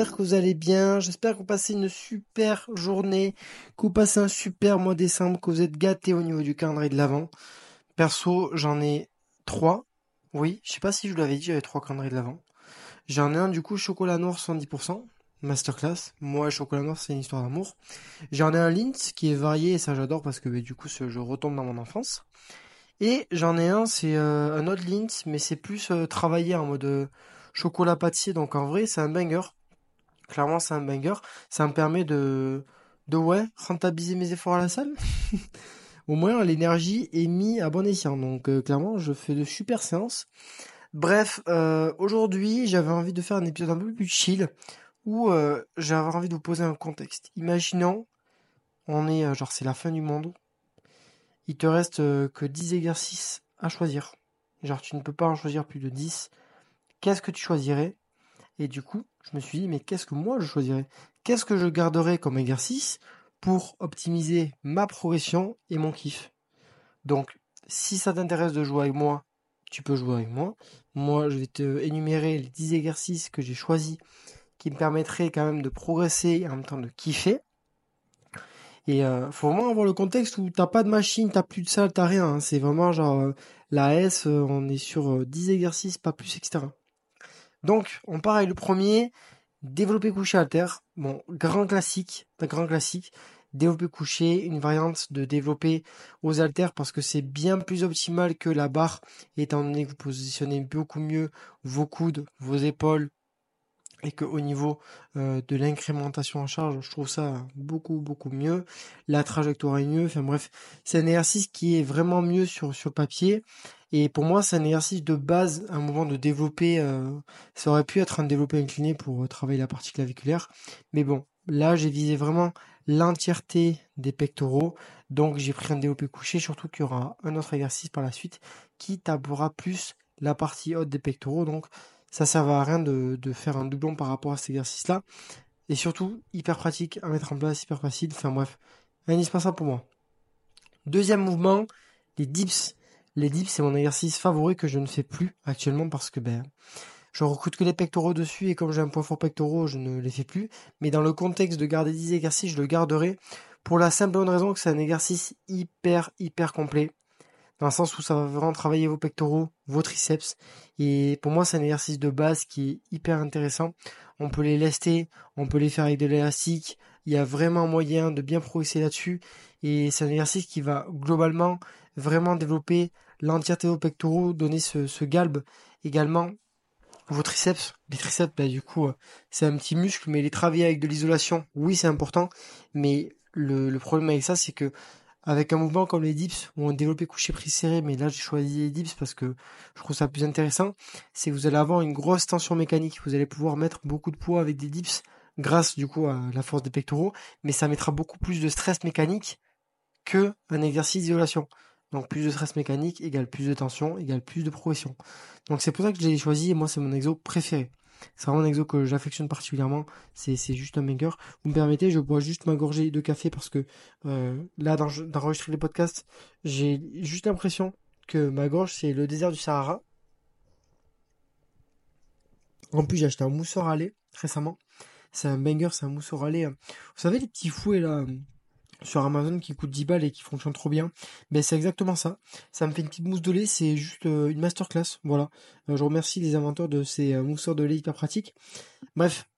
j'espère que vous allez bien, j'espère que vous passez une super journée, que vous passez un super mois de décembre, que vous êtes gâtés au niveau du calendrier de l'avant. Perso, j'en ai trois. Oui, je sais pas si je vous l'avais dit, j'avais trois calendriers de l'avant. J'en ai un du coup chocolat noir 110%, masterclass. Moi, chocolat noir, c'est une histoire d'amour. J'en ai un Lindt qui est varié et ça j'adore parce que du coup, je retombe dans mon enfance. Et j'en ai un, c'est euh, un autre Lindt, mais c'est plus euh, travaillé en mode euh, chocolat pâtissier. Donc en vrai, c'est un banger. Clairement, c'est un banger. Ça me permet de, de ouais, rentabiliser mes efforts à la salle. Au moins, l'énergie est mise à bon escient. Donc clairement, je fais de super séances. Bref, aujourd'hui, j'avais envie de faire un épisode un peu plus chill où j'avais envie de vous poser un contexte. Imaginons, on est genre c'est la fin du monde il te reste euh, que 10 exercices à choisir. Genre, tu ne peux pas en choisir plus de 10. Qu'est-ce que tu choisirais? Et du coup, je me suis dit, mais qu'est-ce que moi je choisirais? Qu'est-ce que je garderais comme exercice pour optimiser ma progression et mon kiff? Donc, si ça t'intéresse de jouer avec moi, tu peux jouer avec moi. Moi, je vais te énumérer les 10 exercices que j'ai choisis qui me permettraient quand même de progresser et en même temps de kiffer. Et euh, faut vraiment avoir le contexte où t'as pas de machine, t'as plus de salle, t'as rien. Hein. C'est vraiment genre euh, la S, euh, on est sur 10 exercices, pas plus, etc. Donc, on part avec le premier, développer couché terre. Bon, grand classique, grand classique. Développer couché, une variante de développer aux haltères parce que c'est bien plus optimal que la barre, étant donné que vous positionnez beaucoup mieux vos coudes, vos épaules, et qu'au niveau euh, de l'incrémentation en charge, je trouve ça beaucoup beaucoup mieux. La trajectoire est mieux. Enfin bref, c'est un exercice qui est vraiment mieux sur sur papier. Et pour moi, c'est un exercice de base, un moment de développer. Euh, ça aurait pu être un développé incliné pour euh, travailler la partie claviculaire, mais bon, là j'ai visé vraiment l'entièreté des pectoraux. Donc j'ai pris un développé couché, surtout qu'il y aura un autre exercice par la suite qui tablera plus la partie haute des pectoraux. Donc ça sert à rien de, faire un doublon par rapport à cet exercice-là. Et surtout, hyper pratique à mettre en place, hyper facile. Enfin bref, indispensable pour moi. Deuxième mouvement, les dips. Les dips, c'est mon exercice favori que je ne fais plus actuellement parce que ben, je recrute que les pectoraux dessus et comme j'ai un point fort pectoraux, je ne les fais plus. Mais dans le contexte de garder 10 exercices, je le garderai pour la simple bonne raison que c'est un exercice hyper, hyper complet dans le sens où ça va vraiment travailler vos pectoraux, vos triceps. Et pour moi, c'est un exercice de base qui est hyper intéressant. On peut les lester, on peut les faire avec de l'élastique. Il y a vraiment moyen de bien progresser là-dessus. Et c'est un exercice qui va globalement vraiment développer l'entièreté pectoraux, donner ce, galbe également vos triceps. Les triceps, bah, du coup, c'est un petit muscle, mais les travailler avec de l'isolation, oui, c'est important. Mais le, le problème avec ça, c'est que avec un mouvement comme les dips, où on développé couché pris serré, mais là j'ai choisi les dips parce que je trouve ça plus intéressant, c'est que vous allez avoir une grosse tension mécanique, vous allez pouvoir mettre beaucoup de poids avec des dips grâce du coup à la force des pectoraux, mais ça mettra beaucoup plus de stress mécanique que un exercice d'isolation. Donc plus de stress mécanique égale plus de tension égale plus de progression. Donc c'est pour ça que je l'ai choisi et moi c'est mon exo préféré. C'est vraiment un exo que j'affectionne particulièrement. C'est, juste un banger. Vous me permettez, je bois juste ma gorgée de café parce que euh, là, d'enregistrer les podcasts, j'ai juste l'impression que ma gorge, c'est le désert du Sahara. En plus, j'ai acheté un mousseur à lait récemment. C'est un banger, c'est un mousseur à lait. Vous savez, les petits fouets là sur Amazon qui coûte 10 balles et qui fonctionne trop bien. Ben c'est exactement ça. Ça me fait une petite mousse de lait, c'est juste euh, une masterclass. Voilà. Euh, je remercie les inventeurs de ces euh, mousseurs de lait hyper pratiques. Bref,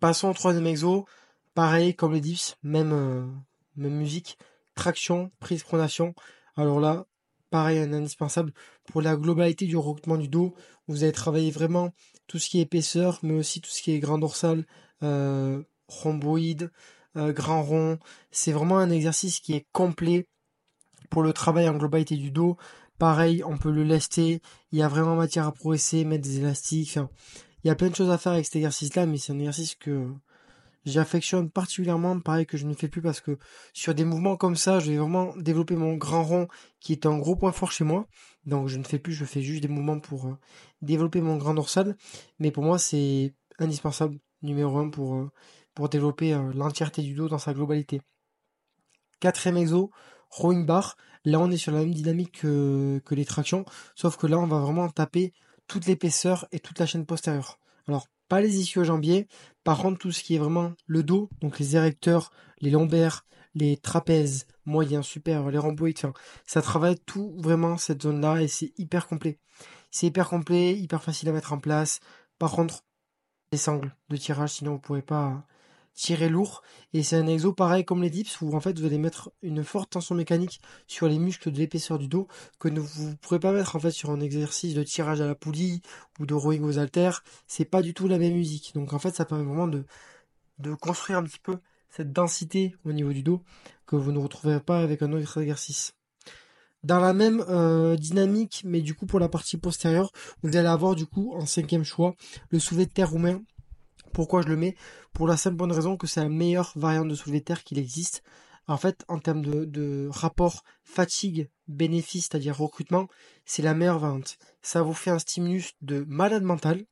passons au troisième exo. Pareil comme les dips, même, même musique, traction, prise pronation. Alors là, pareil, un indispensable pour la globalité du recrutement du dos. Vous allez travailler vraiment tout ce qui est épaisseur, mais aussi tout ce qui est grand dorsal, rhomboïde, grand rond. C'est vraiment un exercice qui est complet pour le travail en globalité du dos. Pareil, on peut le lester. Il y a vraiment matière à progresser, mettre des élastiques. il y a plein de choses à faire avec cet exercice-là, mais c'est un exercice que j'affectionne particulièrement. Pareil que je ne fais plus parce que sur des mouvements comme ça, je vais vraiment développer mon grand rond qui est un gros point fort chez moi. Donc je ne fais plus, je fais juste des mouvements pour euh, développer mon grand dorsal. Mais pour moi, c'est indispensable, numéro un pour euh, pour développer euh, l'entièreté du dos dans sa globalité. Quatrième exo, rowing bar. Là, on est sur la même dynamique que, les tractions, sauf que là, on va vraiment taper toute l'épaisseur et toute la chaîne postérieure. Alors, pas les ischio-jambiers. Par contre, tout ce qui est vraiment le dos, donc les érecteurs, les lombaires, les trapèzes, moyens, super, les rhomboïdes, enfin, ça travaille tout vraiment cette zone-là et c'est hyper complet. C'est hyper complet, hyper facile à mettre en place. Par contre, les sangles de tirage, sinon vous pourrez pas tirer lourd. Et c'est un exo pareil comme les dips où en fait vous allez mettre une forte tension mécanique sur les muscles de l'épaisseur du dos que vous ne pourrez pas mettre en fait sur un exercice de tirage à la poulie ou de rowing aux haltères. C'est pas du tout la même musique. Donc en fait ça permet vraiment de, de construire un petit peu cette densité au niveau du dos que vous ne retrouverez pas avec un autre exercice. Dans la même euh, dynamique, mais du coup pour la partie postérieure, vous allez avoir du coup en cinquième choix le soulevé de terre roumain pourquoi je le mets? Pour la simple bonne raison que c'est la meilleure variante de soulevé de terre qu'il existe. En fait, en termes de, rapport fatigue-bénéfice, c'est-à-dire recrutement, c'est la meilleure variante. Ça vous fait un stimulus de malade mental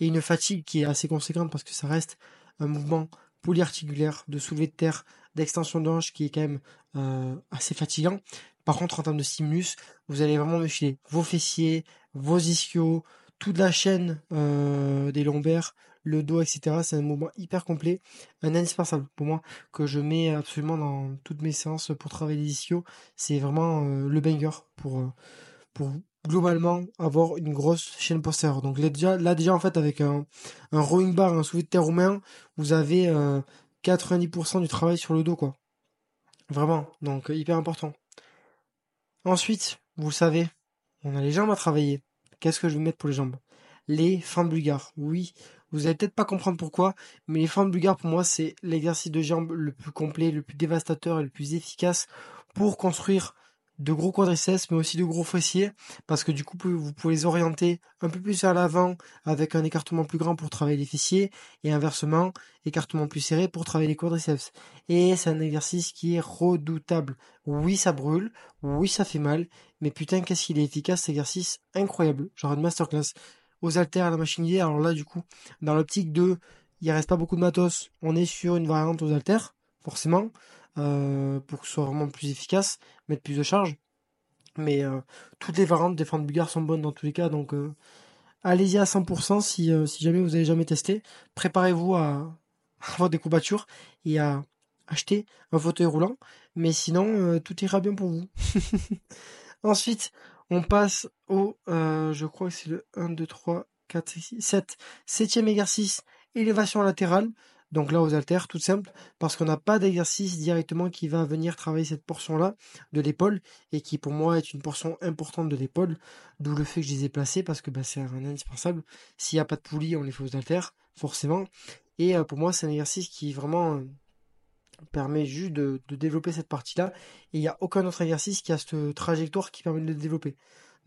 et une fatigue qui est assez conséquente parce que ça reste un mouvement polyarticulaire de soulevé de terre, d'extension d'ange qui est quand même euh, assez fatigant. Par contre, en termes de stimulus, vous allez vraiment muscler vos fessiers, vos ischios, toute la chaîne euh, des lombaires, le dos, etc. C'est un mouvement hyper complet, un indispensable pour moi, que je mets absolument dans toutes mes séances pour travailler les ischios. C'est vraiment euh, le banger pour, euh, pour globalement avoir une grosse chaîne postérieure. Donc là déjà, en fait avec un, un rowing bar, un soulevé de terre roumain, vous avez 90% du travail sur le dos. Vraiment, donc hyper important. Ensuite, vous le savez, on a les jambes à travailler. Qu'est-ce que je vais mettre pour les jambes? Les fentes bulgares. Oui, vous allez peut-être pas comprendre pourquoi, mais les fentes bulgares pour moi c'est l'exercice de jambes le plus complet, le plus dévastateur et le plus efficace pour construire de gros quadriceps mais aussi de gros fessiers parce que du coup vous pouvez les orienter un peu plus vers l'avant avec un écartement plus grand pour travailler les fessiers et inversement écartement plus serré pour travailler les quadriceps. Et c'est un exercice qui est redoutable. Oui ça brûle oui ça fait mal mais putain qu'est-ce qu'il est efficace cet exercice incroyable. Genre une masterclass aux haltères à la machine guidée alors là du coup dans l'optique de il reste pas beaucoup de matos on est sur une variante aux haltères forcément euh, pour que ce soit vraiment plus efficace, mettre plus de charge. Mais euh, toutes les variantes des fentes bulgares sont bonnes dans tous les cas, donc euh, allez-y à 100% si, si jamais vous avez jamais testé. Préparez-vous à avoir des courbatures et à acheter un fauteuil roulant, mais sinon tout ira bien pour vous. Ensuite, on passe au, je crois que c'est le 1, 2, 3, 4, 6, 7, septième exercice, élévation latérale. Donc là aux haltères, tout simple, parce qu'on n'a pas d'exercice directement qui va venir travailler cette portion-là de l'épaule, et qui pour moi est une portion importante de l'épaule, d'où le fait que je les ai placés, parce que bah, c'est un indispensable. S'il n'y a pas de poulie, on les fait aux haltères, forcément. Et euh, pour moi, c'est un exercice qui vraiment euh, permet juste de, développer cette partie-là, et il n'y a aucun autre exercice qui a cette trajectoire qui permet de le développer.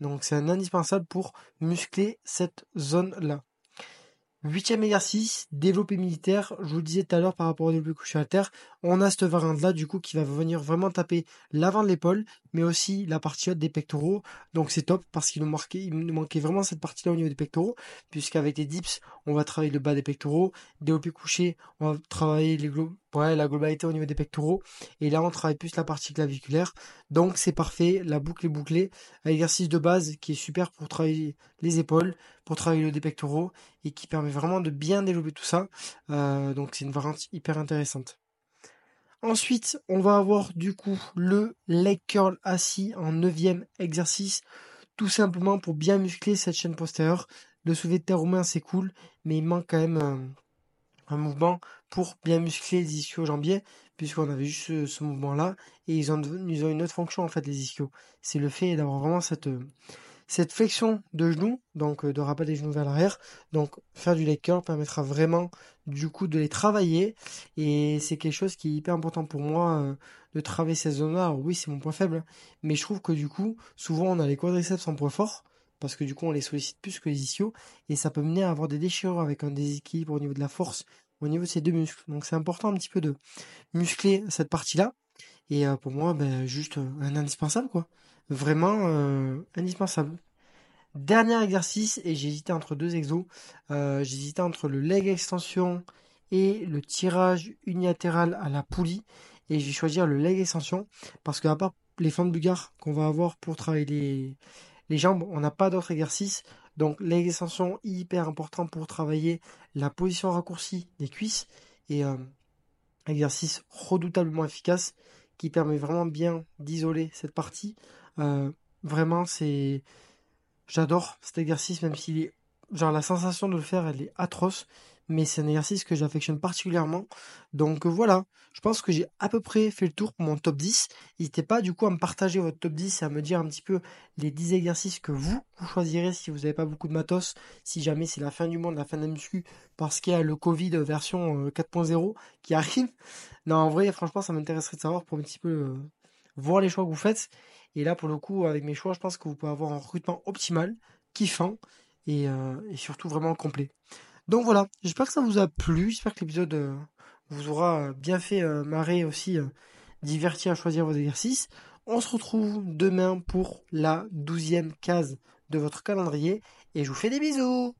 Donc c'est un indispensable pour muscler cette zone-là. Huitième exercice, développé militaire. Je vous le disais tout à l'heure par rapport au développé couché à terre. On a cette variante-là, du coup, qui va venir vraiment taper l'avant de l'épaule, mais aussi la partie haute des pectoraux. Donc c'est top parce qu'il nous, manquait, vraiment cette partie-là au niveau des pectoraux, puisqu'avec les dips, on va travailler le bas des pectoraux. Développé couché, on va travailler la globalité au niveau des pectoraux. Et là, on travaille plus la partie claviculaire. Donc c'est parfait, la boucle est bouclée. exercice de base qui est super pour travailler les épaules, pour travailler le des pectoraux, et qui permet vraiment de bien développer tout ça. Euh, donc c'est une variante hyper intéressante. Ensuite, on va avoir du coup le leg curl assis en neuvième exercice, tout simplement pour bien muscler cette chaîne postérieure. Le soulevé de terre roumain c'est cool, mais il manque quand même euh, un mouvement pour bien muscler les ischios jambiers, puisqu'on avait juste ce, mouvement-là, et ils ont, ils ont une autre fonction en fait les ischios. C'est le fait d'avoir vraiment cette, euh, cette flexion de genoux, donc euh, de rappel des genoux vers l'arrière, donc faire du leg permettra vraiment du coup de les travailler et c'est quelque chose qui est hyper important pour moi euh, de travailler ces zones-là. Oui, c'est mon point faible, mais je trouve que du coup, souvent on a les quadriceps en point fort parce que du coup on les sollicite plus que les ischios et ça peut mener à avoir des déchirures avec un déséquilibre au niveau de la force au niveau de ces deux muscles. Donc c'est important un petit peu de muscler cette partie-là et euh, pour moi ben, juste un indispensable quoi vraiment euh, indispensable. Dernier exercice, et hésité entre deux exos. Euh, hésité entre le leg extension et le tirage unilatéral à la poulie. Et je vais choisir le leg extension parce qu'à part les fentes bulgares qu'on va avoir pour travailler les, jambes, on n'a pas d'autres exercices. Donc l'extension hyper important pour travailler la position raccourcie des cuisses et euh, exercice redoutablement efficace qui permet vraiment bien d'isoler cette partie. Euh, vraiment, c'est j'adore cet exercice, même s'il est genre la sensation de le faire, elle est atroce mais c'est un exercice que j'affectionne particulièrement. Donc voilà, je pense que j'ai à peu près fait le tour pour mon top 10. N'hésitez pas du coup à me partager votre top 10 et à me dire un petit peu les 10 exercices que vous, choisirez si vous n'avez pas beaucoup de matos, si jamais c'est la fin du monde, la fin de la muscu, parce qu'il y a le Covid version 4.0 euh, qui arrive. Non, en vrai, franchement, ça m'intéresserait de savoir pour un petit peu euh, voir les choix que vous faites. Et là, pour le coup, avec mes choix, je pense que vous pouvez avoir un recrutement optimal, kiffant et, euh, surtout vraiment complet. Donc voilà, j'espère que ça vous a plu, j'espère que l'épisode euh, vous aura bien fait euh, marrer aussi, euh, divertir à choisir vos exercices. On se retrouve demain pour la douzième case de votre calendrier et je vous fais des bisous